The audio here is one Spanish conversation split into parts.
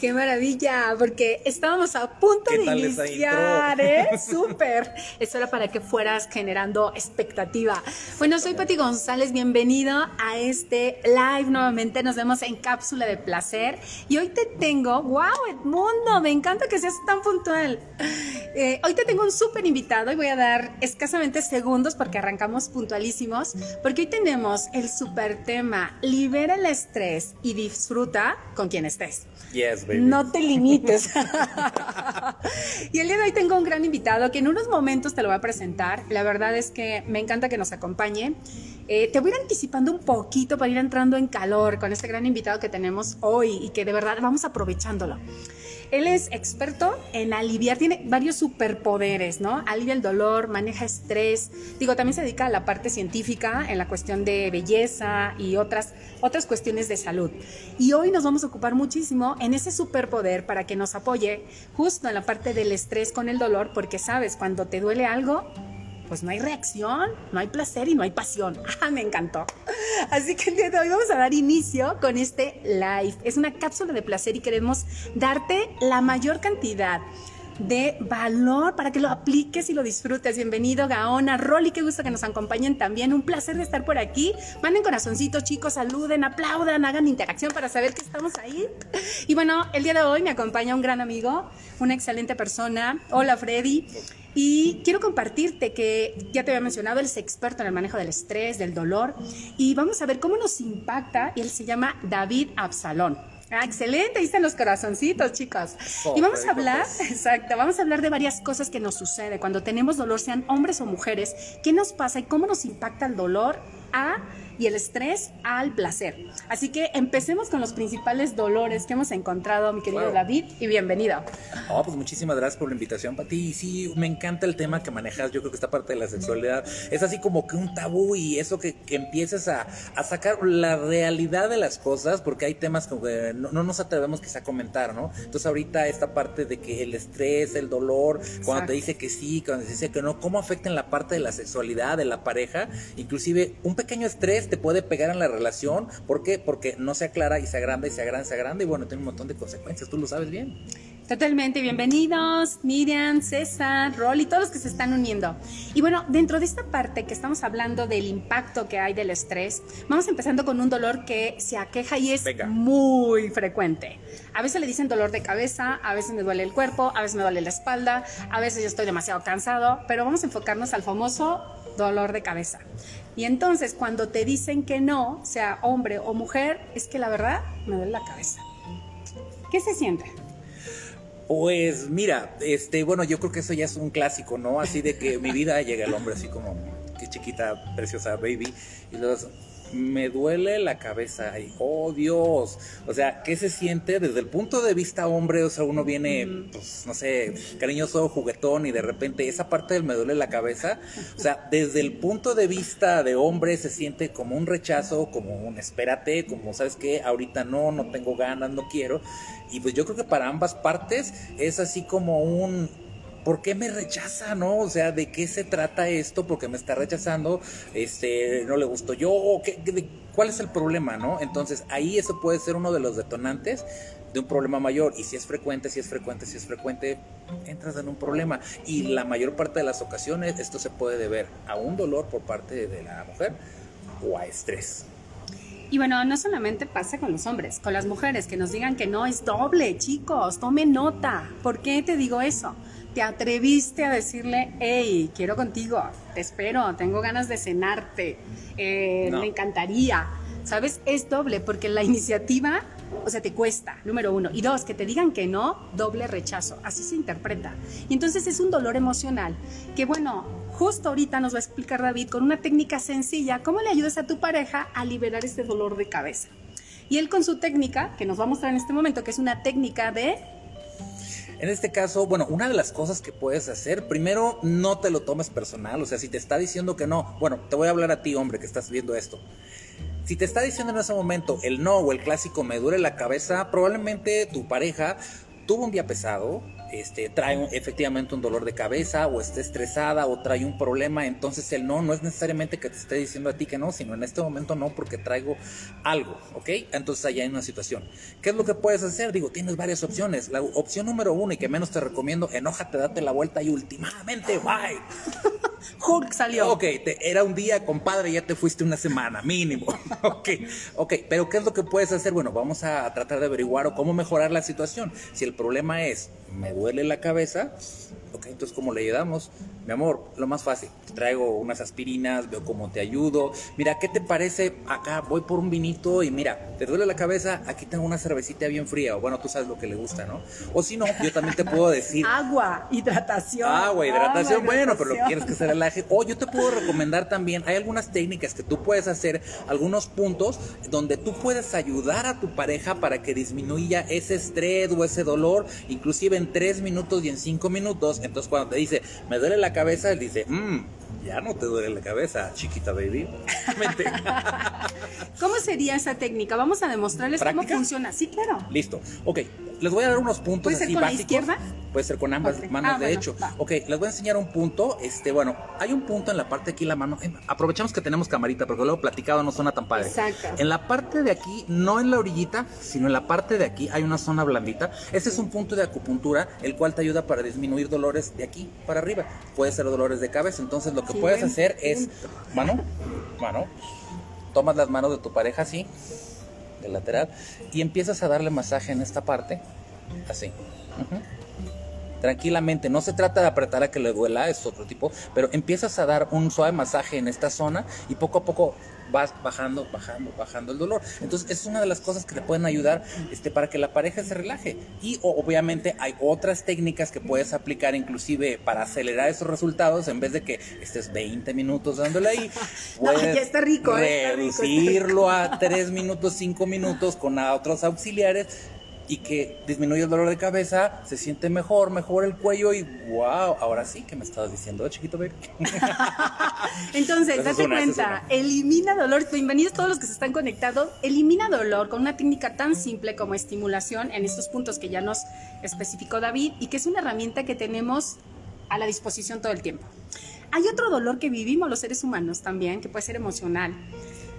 Qué maravilla, porque estábamos a punto de iniciar, ¿eh? Súper. Eso era para que fueras generando expectativa. Bueno, soy Pati González, bienvenido a este live nuevamente. Nos vemos en Cápsula de Placer. Y hoy te tengo, wow, Edmundo, me encanta que seas tan puntual. Eh, hoy te tengo un súper invitado y voy a dar escasamente segundos porque arrancamos puntualísimos, porque hoy tenemos el súper tema, libera el estrés y disfruta con quien estés. No te limites. y el día de hoy tengo un gran invitado que en unos momentos te lo voy a presentar. La verdad es que me encanta que nos acompañe. Eh, te voy a ir anticipando un poquito para ir entrando en calor con este gran invitado que tenemos hoy y que de verdad vamos aprovechándolo. Él es experto en aliviar, tiene varios superpoderes, ¿no? Alivia el dolor, maneja estrés. Digo, también se dedica a la parte científica en la cuestión de belleza y otras, otras cuestiones de salud. Y hoy nos vamos a ocupar muchísimo en ese superpoder para que nos apoye justo en la parte del estrés con el dolor, porque sabes, cuando te duele algo, pues no hay reacción, no hay placer y no hay pasión. Ah, me encantó. Así que el día de hoy vamos a dar inicio con este live. Es una cápsula de placer y queremos darte la mayor cantidad de valor para que lo apliques y lo disfrutes. Bienvenido, Gaona, Rolly, qué gusto que nos acompañen también. Un placer de estar por aquí. Manden corazoncitos, chicos, saluden, aplaudan, hagan interacción para saber que estamos ahí. Y bueno, el día de hoy me acompaña un gran amigo, una excelente persona. Hola, Freddy. Y quiero compartirte que ya te había mencionado, él es experto en el manejo del estrés, del dolor, y vamos a ver cómo nos impacta. Y él se llama David Absalón. Ah, excelente, ahí están los corazoncitos, chicos. y vamos a hablar, exacto, vamos a hablar de varias cosas que nos sucede cuando tenemos dolor, sean hombres o mujeres, qué nos pasa y cómo nos impacta el dolor a y el estrés al placer. Así que empecemos con los principales dolores que hemos encontrado, mi querido David, y bienvenido. Oh, pues muchísimas gracias por la invitación, Pati. Y sí, me encanta el tema que manejas. Yo creo que esta parte de la sexualidad es así como que un tabú y eso que, que empieces a, a, sacar la realidad de las cosas, porque hay temas que no, no, nos atrevemos quizá a comentar, ¿no? Entonces ahorita esta parte de que el estrés, el dolor, cuando te dice que sí, cuando te dice que no, cómo afecta en la parte de la sexualidad, de la pareja, inclusive un pequeño estrés te puede pegar en la relación. ¿Por qué? Porque no se aclara y se agranda y se agranda y se agranda y bueno, tiene un montón de consecuencias, tú lo sabes bien. Totalmente, bienvenidos Miriam, César, Rol y todos los que se están uniendo. Y bueno, dentro de esta parte que estamos hablando del impacto que hay del estrés, vamos empezando con un dolor que se aqueja y es muy frecuente. A veces le dicen dolor de cabeza, a veces me duele el cuerpo, a veces me duele la espalda, a veces yo estoy demasiado cansado, pero vamos a enfocarnos al famoso dolor de cabeza. Y entonces cuando te dicen que no, sea hombre o mujer, es que la verdad me duele la cabeza. ¿Qué se siente? Pues mira, este, bueno, yo creo que eso ya es un clásico, ¿no? Así de que mi vida llega el hombre así como, qué chiquita, preciosa baby, y los me duele la cabeza y oh Dios, o sea, ¿qué se siente desde el punto de vista hombre? O sea, uno viene, pues, no sé, cariñoso, juguetón y de repente esa parte del me duele la cabeza, o sea, desde el punto de vista de hombre se siente como un rechazo, como un espérate, como, ¿sabes qué? Ahorita no, no tengo ganas, no quiero. Y pues yo creo que para ambas partes es así como un ¿por qué me rechaza, no? O sea, ¿de qué se trata esto? Porque me está rechazando, este, no le gustó yo, ¿qué, ¿cuál es el problema, no? Entonces, ahí eso puede ser uno de los detonantes de un problema mayor. Y si es frecuente, si es frecuente, si es frecuente, entras en un problema. Y la mayor parte de las ocasiones esto se puede deber a un dolor por parte de la mujer o a estrés. Y bueno, no solamente pasa con los hombres, con las mujeres, que nos digan que no es doble, chicos, tomen nota. ¿Por qué te digo eso? Te atreviste a decirle, hey, quiero contigo, te espero, tengo ganas de cenarte, eh, me encantaría. ¿Sabes? Es doble porque la iniciativa, o sea, te cuesta, número uno. Y dos, que te digan que no, doble rechazo. Así se interpreta. Y entonces es un dolor emocional que, bueno, justo ahorita nos va a explicar David con una técnica sencilla, cómo le ayudas a tu pareja a liberar este dolor de cabeza. Y él con su técnica, que nos va a mostrar en este momento, que es una técnica de en este caso, bueno, una de las cosas que puedes hacer, primero, no te lo tomes personal. O sea, si te está diciendo que no, bueno, te voy a hablar a ti, hombre, que estás viendo esto. Si te está diciendo en ese momento el no o el clásico me duele la cabeza, probablemente tu pareja tuvo un día pesado, este, trae efectivamente un dolor de cabeza o está estresada o trae un problema, entonces el no no es necesariamente que te esté diciendo a ti que no, sino en este momento no porque traigo algo, ¿ok? Entonces allá hay una situación. ¿Qué es lo que puedes hacer? Digo, tienes varias opciones. La opción número uno y que menos te recomiendo, enójate, date la vuelta y últimamente, bye. Hulk salió. Ok, era un día, compadre, ya te fuiste una semana, mínimo. ok, ok, pero ¿qué es lo que puedes hacer? Bueno, vamos a tratar de averiguar o cómo mejorar la situación. Si el problema es, me duele la cabeza, ok, entonces ¿cómo le ayudamos? Mi amor, lo más fácil, te traigo unas aspirinas, veo cómo te ayudo. Mira, ¿qué te parece? Acá voy por un vinito y mira, te duele la cabeza, aquí tengo una cervecita bien fría. O bueno, tú sabes lo que le gusta, ¿no? O si no, yo también te puedo decir... Agua, hidratación. Agua, hidratación, bueno, pero lo quieres que se relaje. O yo te puedo recomendar también, hay algunas técnicas que tú puedes hacer, algunos puntos donde tú puedes ayudar a tu pareja para que disminuya ese estrés o ese dolor, inclusive en tres minutos y en cinco minutos. Entonces cuando te dice, me duele la cabeza, él dice, mmm, ya no te duele la cabeza, chiquita baby. ¿Cómo sería esa técnica? Vamos a demostrarles cómo funciona. Sí, claro. Listo. Ok, les voy a dar unos puntos ¿Puede ser con la izquierda? Puede ser con ambas manos, ah, de hecho. Ok, les voy a enseñar un punto. Este, bueno, hay un punto en la parte de aquí la mano. Eh, aprovechamos que tenemos camarita, porque luego platicado no suena tan padre. Exacto. En la parte de aquí, no en la orillita, sino en la parte de aquí hay una zona blandita. Ese es un punto de acupuntura, el cual te ayuda para disminuir dolores de aquí para arriba. Puede ser dolores de cabeza. Entonces, lo que puedes hacer es, mano, mano, tomas las manos de tu pareja así, de lateral, y empiezas a darle masaje en esta parte, así. Tranquilamente, no se trata de apretar a que le duela, es otro tipo, pero empiezas a dar un suave masaje en esta zona y poco a poco vas bajando, bajando, bajando el dolor. Entonces, es una de las cosas que te pueden ayudar este, para que la pareja se relaje. Y obviamente hay otras técnicas que puedes aplicar inclusive para acelerar esos resultados en vez de que estés 20 minutos dándole ahí. Puedes ya está rico, reducirlo a 3 minutos, 5 minutos con otros auxiliares y que disminuye el dolor de cabeza, se siente mejor, mejor el cuello y wow, ahora sí que me estabas diciendo, chiquito baby. Entonces, date cuenta, elimina dolor, bienvenidos todos los que se están conectados, elimina dolor con una técnica tan simple como estimulación en estos puntos que ya nos especificó David y que es una herramienta que tenemos a la disposición todo el tiempo. Hay otro dolor que vivimos los seres humanos también, que puede ser emocional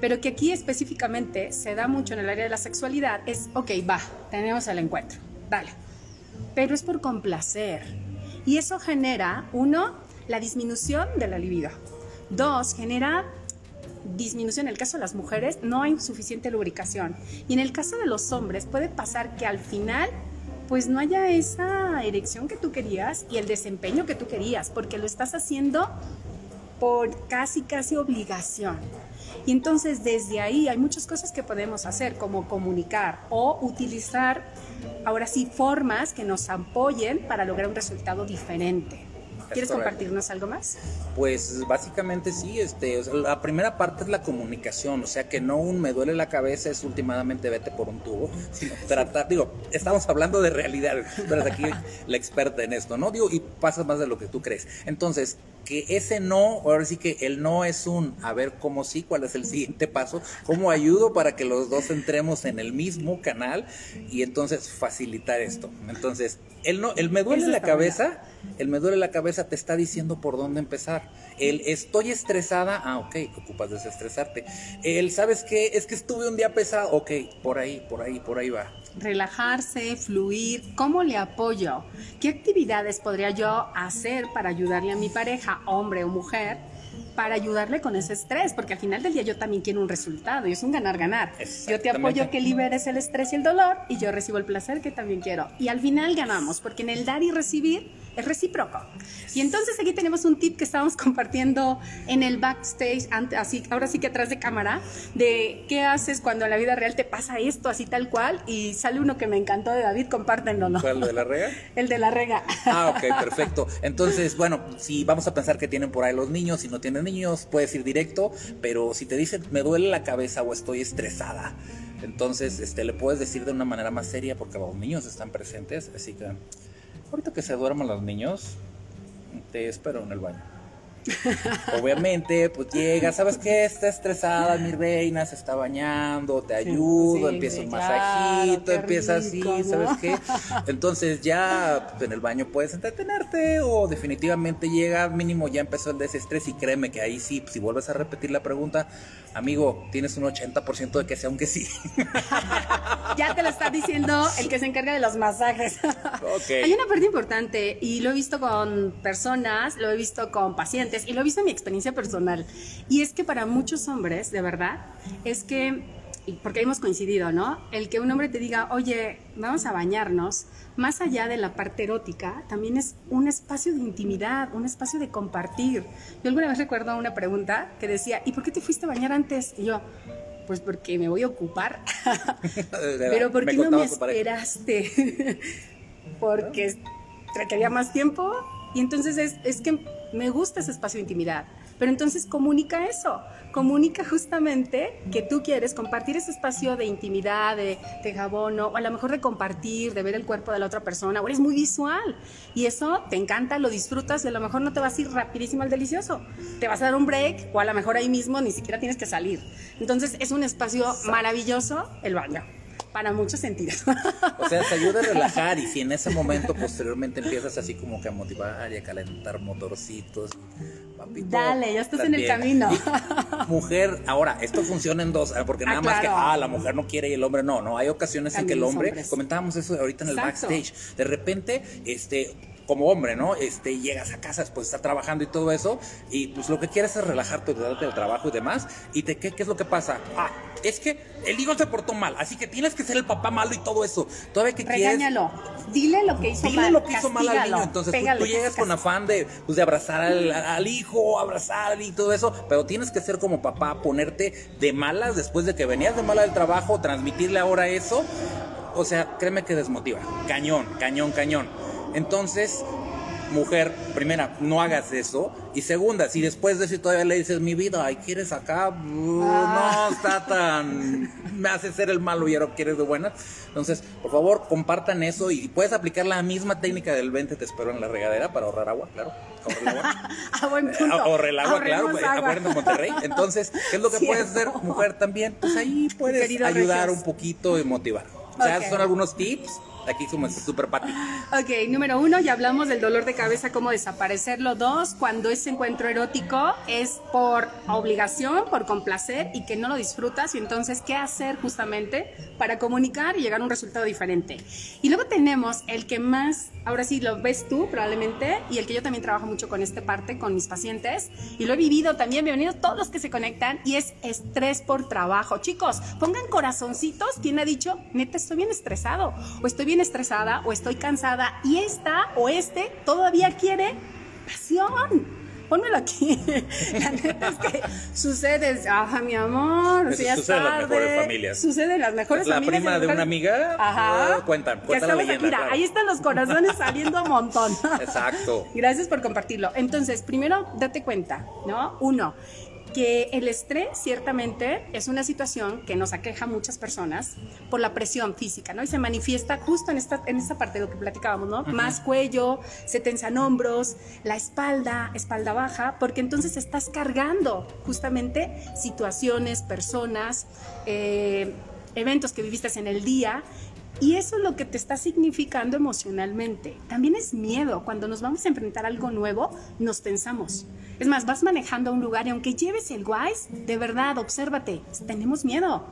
pero que aquí específicamente se da mucho en el área de la sexualidad, es, ok, va, tenemos el encuentro, dale, pero es por complacer. Y eso genera, uno, la disminución de la libido. Dos, genera disminución. En el caso de las mujeres no hay suficiente lubricación. Y en el caso de los hombres puede pasar que al final pues no haya esa erección que tú querías y el desempeño que tú querías, porque lo estás haciendo por casi, casi obligación. Y entonces desde ahí hay muchas cosas que podemos hacer, como comunicar o utilizar, ahora sí, formas que nos apoyen para lograr un resultado diferente. ¿Quieres compartirnos algo más? Pues básicamente sí, este, la primera parte es la comunicación, o sea que no un me duele la cabeza es últimamente vete por un tubo, sino tratar, digo, estamos hablando de realidad, pero aquí la experta en esto, ¿no? Digo, y pasa más de lo que tú crees. Entonces, que ese no, ahora sí que el no es un, a ver cómo sí, cuál es el siguiente paso, cómo ayudo para que los dos entremos en el mismo canal y entonces facilitar esto. Entonces, el no, el me duele la cabeza, el me duele la cabeza te está diciendo por dónde empezar. El estoy estresada, ah, ok, ocupas desestresarte. El, ¿sabes qué? Es que estuve un día pesado, ok, por ahí, por ahí, por ahí va relajarse, fluir, ¿cómo le apoyo? ¿Qué actividades podría yo hacer para ayudarle a mi pareja, hombre o mujer, para ayudarle con ese estrés? Porque al final del día yo también quiero un resultado y es un ganar-ganar. Yo te apoyo que liberes el estrés y el dolor y yo recibo el placer que también quiero. Y al final ganamos, porque en el dar y recibir es recíproco. Y entonces aquí tenemos un tip que estábamos compartiendo en el backstage, así, ahora sí que atrás de cámara, de qué haces cuando en la vida real te pasa esto, así tal cual, y sale uno que me encantó de David, compártenlo, ¿no? ¿Cuál, el de la rega? El de la rega. Ah, ok, perfecto. Entonces, bueno, si vamos a pensar que tienen por ahí los niños, si no tienen niños, puedes ir directo, pero si te dicen me duele la cabeza o estoy estresada, entonces este, le puedes decir de una manera más seria porque los niños están presentes, así que Ahorita que se duerman los niños, te espero en el baño. Obviamente, pues llega, ¿sabes qué? Está estresada, mi reina, se está bañando, te ayudo, empieza un masajito, empieza así, ¿sabes qué? Entonces ya pues, en el baño puedes entretenerte o definitivamente llega, mínimo ya empezó el desestrés y créeme que ahí sí, si vuelves a repetir la pregunta, amigo, tienes un 80% de que sea aunque sí. ya te lo está diciendo el que se encarga de los masajes. Hay una parte importante y lo he visto con personas, lo he visto con pacientes y lo he visto en mi experiencia personal. Y es que para muchos hombres, de verdad, es que porque hemos coincidido, ¿no? El que un hombre te diga, oye, vamos a bañarnos, más allá de la parte erótica, también es un espacio de intimidad, un espacio de compartir. Yo alguna vez recuerdo una pregunta que decía, ¿y por qué te fuiste a bañar antes? Y yo, pues porque me voy a ocupar. Pero ¿por qué no me esperaste? porque requería más tiempo. Y entonces es, es que me gusta ese espacio de intimidad. Pero entonces comunica eso, comunica justamente que tú quieres compartir ese espacio de intimidad, de, de jabón, o a lo mejor de compartir, de ver el cuerpo de la otra persona, o eres muy visual. Y eso te encanta, lo disfrutas y a lo mejor no te vas a ir rapidísimo al delicioso. Te vas a dar un break o a lo mejor ahí mismo ni siquiera tienes que salir. Entonces es un espacio maravilloso el baño para muchos sentidos. O sea, te ayuda a relajar y si en ese momento posteriormente empiezas así como que a motivar y a calentar motorcitos, papito, Dale, ya estás en el camino. mujer, ahora, esto funciona en dos, porque nada ah, más que, ah, la mujer no quiere y el hombre no, no, hay ocasiones en que el hombre, comentábamos eso ahorita en el backstage, de repente, este, como hombre, ¿no? Este, llegas a casa después de estar trabajando y todo eso, y pues lo que quieres es relajarte, darte del trabajo y demás, y te, ¿qué, ¿qué es lo que pasa? Ah, es que el hijo se portó mal, así que tienes que ser el papá malo y todo eso. Todavía que Regáñalo. Dile lo que hizo mal. Dile lo que hizo mal al niño. Entonces pues, tú llegas con afán de, pues, de abrazar al, al, hijo, abrazar y todo eso, pero tienes que ser como papá, ponerte de malas después de que venías de mala del trabajo, transmitirle ahora eso. O sea, créeme que desmotiva. Cañón, cañón, cañón. Entonces, mujer, primera, no hagas eso. Y segunda, si después de eso todavía le dices mi vida, ay, ¿quieres acá? Uh, no ah. está tan. Me hace ser el malo y ahora quieres de buenas. Entonces, por favor, compartan eso y puedes aplicar la misma técnica del 20 te espero en la regadera para ahorrar agua, claro. Ahorrar el agua. Ah, buen punto. Ahorrar el agua, claro, agua. en Monterrey. Entonces, ¿qué es lo que puedes hacer, mujer, también? Pues ahí puedes ayudar un poquito y motivar. O sea, son algunos tips Aquí somos super pati. Ok, número uno, ya hablamos del dolor de cabeza, cómo desaparecerlo. Dos, cuando ese encuentro erótico es por obligación, por complacer y que no lo disfrutas. Y entonces, ¿qué hacer justamente para comunicar y llegar a un resultado diferente? Y luego tenemos el que más, ahora sí lo ves tú probablemente, y el que yo también trabajo mucho con esta parte, con mis pacientes, y lo he vivido también. Bienvenidos todos los que se conectan, y es estrés por trabajo. Chicos, pongan corazoncitos. ¿Quién ha dicho, neta, estoy bien estresado o estoy bien estresada o estoy cansada y esta o este todavía quiere pasión. Pónmelo aquí. La neta es que sucede, ajá, mi amor. sucede en las mejores familias. Sucede en las mejores la familias. La prima de una amiga. Ajá. Cuentan, la leyenda. Mira, ahí están los corazones saliendo un montón. Exacto. Gracias por compartirlo. Entonces, primero, date cuenta, ¿no? Uno, que el estrés ciertamente es una situación que nos aqueja a muchas personas por la presión física, ¿no? Y se manifiesta justo en esta, en esta parte de lo que platicábamos, ¿no? Más cuello, se tensan hombros, la espalda, espalda baja, porque entonces estás cargando justamente situaciones, personas, eh, eventos que viviste en el día y eso es lo que te está significando emocionalmente. También es miedo. Cuando nos vamos a enfrentar a algo nuevo, nos pensamos. Es más, vas manejando a un lugar y aunque lleves el WISE, de verdad, obsérvate, tenemos miedo.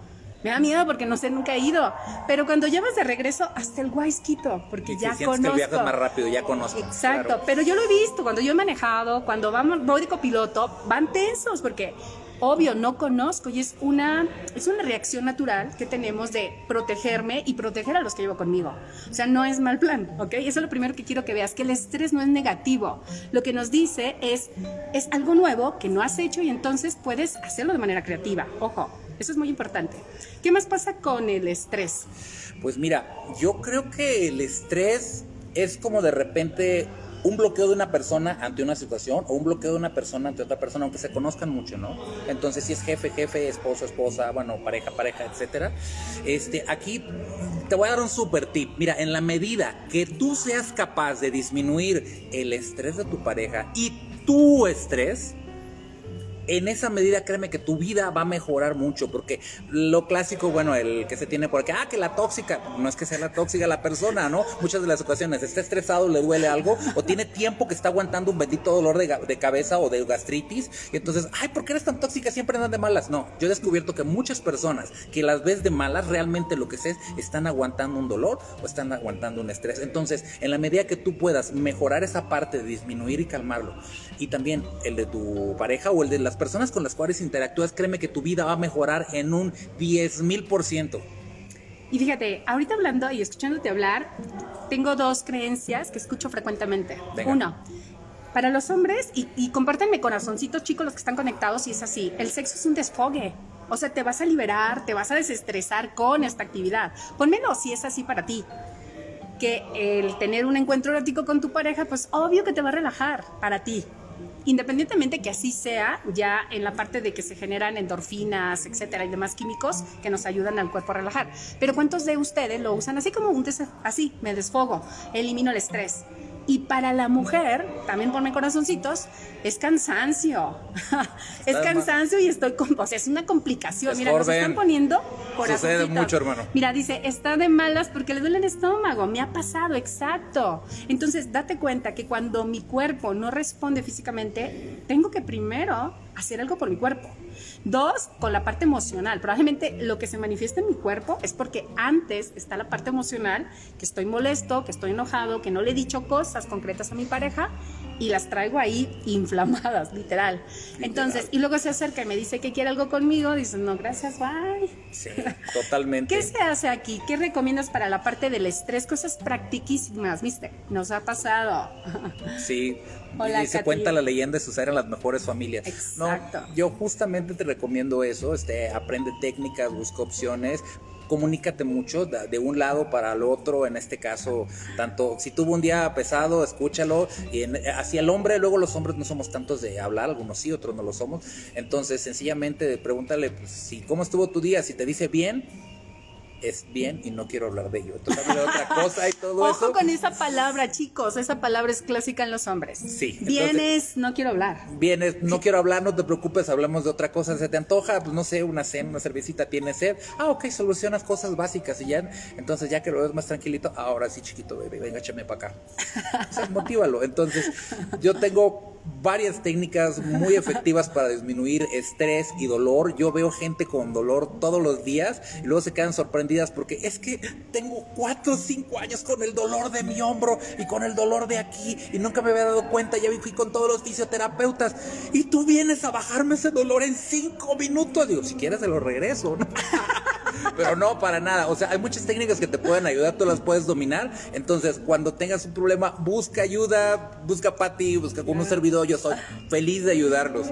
Me da miedo porque no sé, nunca he ido. Pero cuando llevas de regreso, hasta el WISE quito, porque ya conozco. Que el viaje es más rápido, ya conozco. Exacto, pero yo lo he visto, cuando yo he manejado, cuando vamos, voy de copiloto, van tensos, porque obvio, no conozco y es una, es una reacción natural que tenemos de protegerme y proteger a los que llevo conmigo. O sea, no es mal plan, ¿ok? Eso es lo primero que quiero que veas, que el estrés no es negativo. Lo que nos dice es, es algo nuevo que no has hecho y entonces puedes hacerlo de manera creativa. Ojo, eso es muy importante. ¿Qué más pasa con el estrés? Pues mira, yo creo que el estrés es como de repente un bloqueo de una persona ante una situación o un bloqueo de una persona ante otra persona, aunque se conozcan mucho, ¿no? Entonces, si es jefe, jefe, esposo, esposa, bueno, pareja, pareja, etcétera. Este, aquí te voy a dar un super tip. Mira, en la medida que tú seas capaz de disminuir el estrés de tu pareja y tu estrés, en esa medida créeme que tu vida va a mejorar mucho, porque lo clásico, bueno, el que se tiene por aquí, ah, que la tóxica, no es que sea la tóxica la persona, ¿no? Muchas de las ocasiones está estresado, le duele algo, o tiene tiempo que está aguantando un bendito dolor de, cabeza o de gastritis, y entonces, ay, ¿por qué eres tan tóxica? Siempre andan de malas. No, yo he descubierto que muchas personas que las ves de malas, realmente lo que es, están aguantando un dolor o están aguantando un estrés. Entonces, en la medida que tú puedas mejorar esa parte de disminuir y calmarlo, y también el de tu pareja o el de las personas con las cuales interactúas, créeme que tu vida va a mejorar en un 10 mil por ciento. Y fíjate, ahorita hablando y escuchándote hablar, tengo dos creencias que escucho frecuentemente. Uno, para los hombres, y, y compártanme corazoncitos chicos los que están conectados, y es así, el sexo es un desfogue. O sea, te vas a liberar, te vas a desestresar con esta actividad. Pónmelo si es así para ti. Que el tener un encuentro erótico con tu pareja, pues obvio que te va a relajar para ti independientemente que así sea, ya en la parte de que se generan endorfinas, etcétera, y demás químicos que nos ayudan al cuerpo a relajar. Pero ¿cuántos de ustedes lo usan así como un así, me desfogo, elimino el estrés? Y para la mujer, también ponme corazoncitos, es cansancio. es cansancio y estoy con. O sea, es una complicación. Mira, nos están poniendo corazoncitos. Sucede mucho, hermano. Mira, dice, está de malas porque le duele el estómago. Me ha pasado, exacto. Entonces, date cuenta que cuando mi cuerpo no responde físicamente, tengo que primero hacer algo por mi cuerpo. Dos, con la parte emocional. Probablemente lo que se manifiesta en mi cuerpo es porque antes está la parte emocional, que estoy molesto, que estoy enojado, que no le he dicho cosas concretas a mi pareja y las traigo ahí inflamadas, literal. Entonces, y luego se acerca y me dice que quiere algo conmigo, dice, no, gracias, bye. Sí, totalmente. ¿Qué se hace aquí? ¿Qué recomiendas para la parte del estrés? Cosas practiquísimas, ¿viste? Nos ha pasado. Sí, y se cuenta la leyenda de sus eran las mejores familias. Exacto. No, yo justamente te recomiendo eso, este, aprende técnicas, busca opciones, comunícate mucho de un lado para el otro, en este caso, tanto si tuvo un día pesado, escúchalo, y hacia el hombre, luego los hombres no somos tantos de hablar, algunos sí, otros no lo somos, entonces sencillamente pregúntale pues, si cómo estuvo tu día, si te dice bien, es bien y no quiero hablar de ello. Entonces de otra cosa y todo eso. Ojo con esa palabra, chicos. Esa palabra es clásica en los hombres. Sí. Vienes, no quiero hablar. Vienes, no quiero hablar, no te preocupes, hablamos de otra cosa. ¿Se te antoja? Pues no sé, una cena, una cervecita, tiene sed. Ah, ok, solucionas cosas básicas y ya. Entonces ya que lo ves más tranquilito, ahora sí, chiquito, bebé, venga, échame para acá. O sea, motívalo. Entonces, yo tengo varias técnicas muy efectivas para disminuir estrés y dolor. Yo veo gente con dolor todos los días y luego se quedan sorprendidas porque es que tengo 4 o 5 años con el dolor de mi hombro y con el dolor de aquí y nunca me había dado cuenta. Ya fui con todos los fisioterapeutas y tú vienes a bajarme ese dolor en 5 minutos. Digo, si quieres se lo regreso. Pero no, para nada. O sea, hay muchas técnicas que te pueden ayudar, tú las puedes dominar. Entonces, cuando tengas un problema, busca ayuda, busca Pati, busca con un servidor. Yo soy feliz de ayudarlos.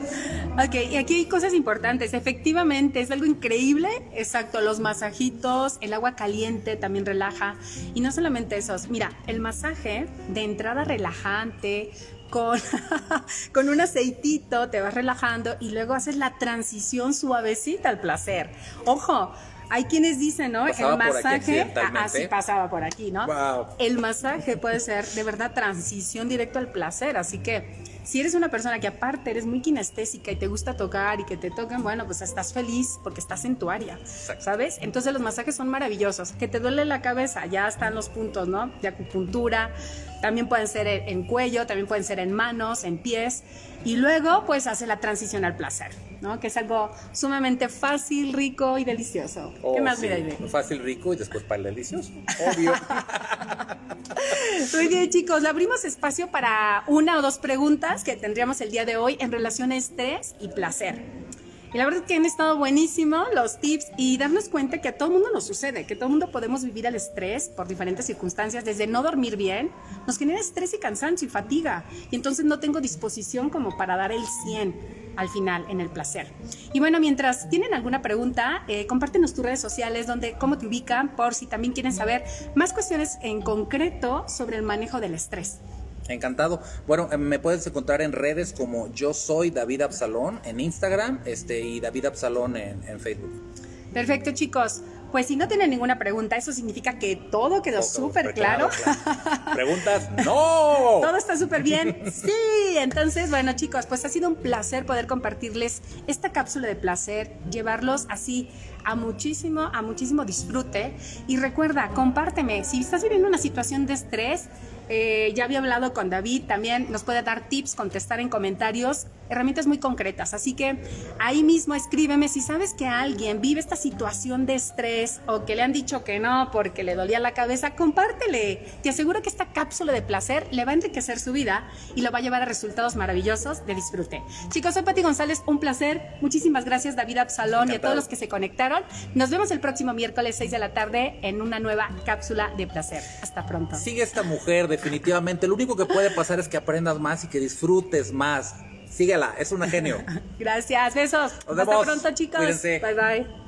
Ok, y aquí hay cosas importantes. Efectivamente, es algo increíble. Exacto, los masajitos, el agua caliente también relaja. Y no solamente esos. Mira, el masaje de entrada relajante, con, con, un aceitito, te vas relajando y luego haces la transición suavecita al placer. Ojo, hay quienes dicen, ¿no? el masaje, así ah, pasaba por aquí, ¿no? El masaje puede ser de verdad transición directo al placer, así que si eres una persona que aparte eres muy kinestésica y te gusta tocar y que te toquen, bueno, pues estás feliz porque estás en tu área, ¿sabes? Entonces los masajes son maravillosos. Que te duele la cabeza, ya están los puntos, ¿no? De acupuntura, también pueden ser en cuello, también pueden ser en manos, en pies. Y luego, pues hace la transición al placer. ¿no? Que es algo sumamente fácil, rico y delicioso. ¿Qué oh, más, sí. Fácil, rico y después para el delicioso. Obvio. Muy bien, chicos. Le abrimos espacio para una o dos preguntas que tendríamos el día de hoy en relación a estrés y placer. Y la verdad es que han estado buenísimos los tips y darnos cuenta que a todo mundo nos sucede, que todo mundo podemos vivir el estrés por diferentes circunstancias, desde no dormir bien, nos genera estrés y cansancio y fatiga. Y entonces no tengo disposición como para dar el 100 al final en el placer. Y bueno, mientras tienen alguna pregunta, eh, compártenos tus redes sociales, donde, cómo te ubican, por si también quieren saber más cuestiones en concreto sobre el manejo del estrés. Encantado. Bueno, eh, me puedes encontrar en redes como yo soy David Absalón en Instagram este, y David Absalón en, en Facebook. Perfecto, chicos. pues si no tienen ninguna pregunta, eso significa que todo quedó súper claro. ¿Preguntas? ¡No! todo está súper bien. Sí, entonces, bueno chicos, pues ha sido un placer poder compartirles esta cápsula de placer, llevarlos así a muchísimo, a muchísimo disfrute. Y recuerda, compárteme, si estás viviendo una situación de estrés, eh, ya había hablado con David, también nos puede dar tips, contestar en comentarios, herramientas muy concretas. Así que ahí mismo escríbeme si sabes que alguien vive esta situación de estrés o que le han dicho que no porque le dolía la cabeza, compártele. Te aseguro que esta cápsula de placer le va a enriquecer su vida y lo va a llevar a resultados maravillosos de disfrute. Chicos, soy Pati González, un placer. Muchísimas gracias David Absalón y a todos los que se conectaron. Nos vemos el próximo miércoles 6 de la tarde en una nueva cápsula de placer. Hasta pronto. Sigue esta mujer de definitivamente. Lo único que puede pasar es que aprendas más y que disfrutes más. Síguela, es un genio. Gracias, besos. Hasta pronto, chicos. Bye bye.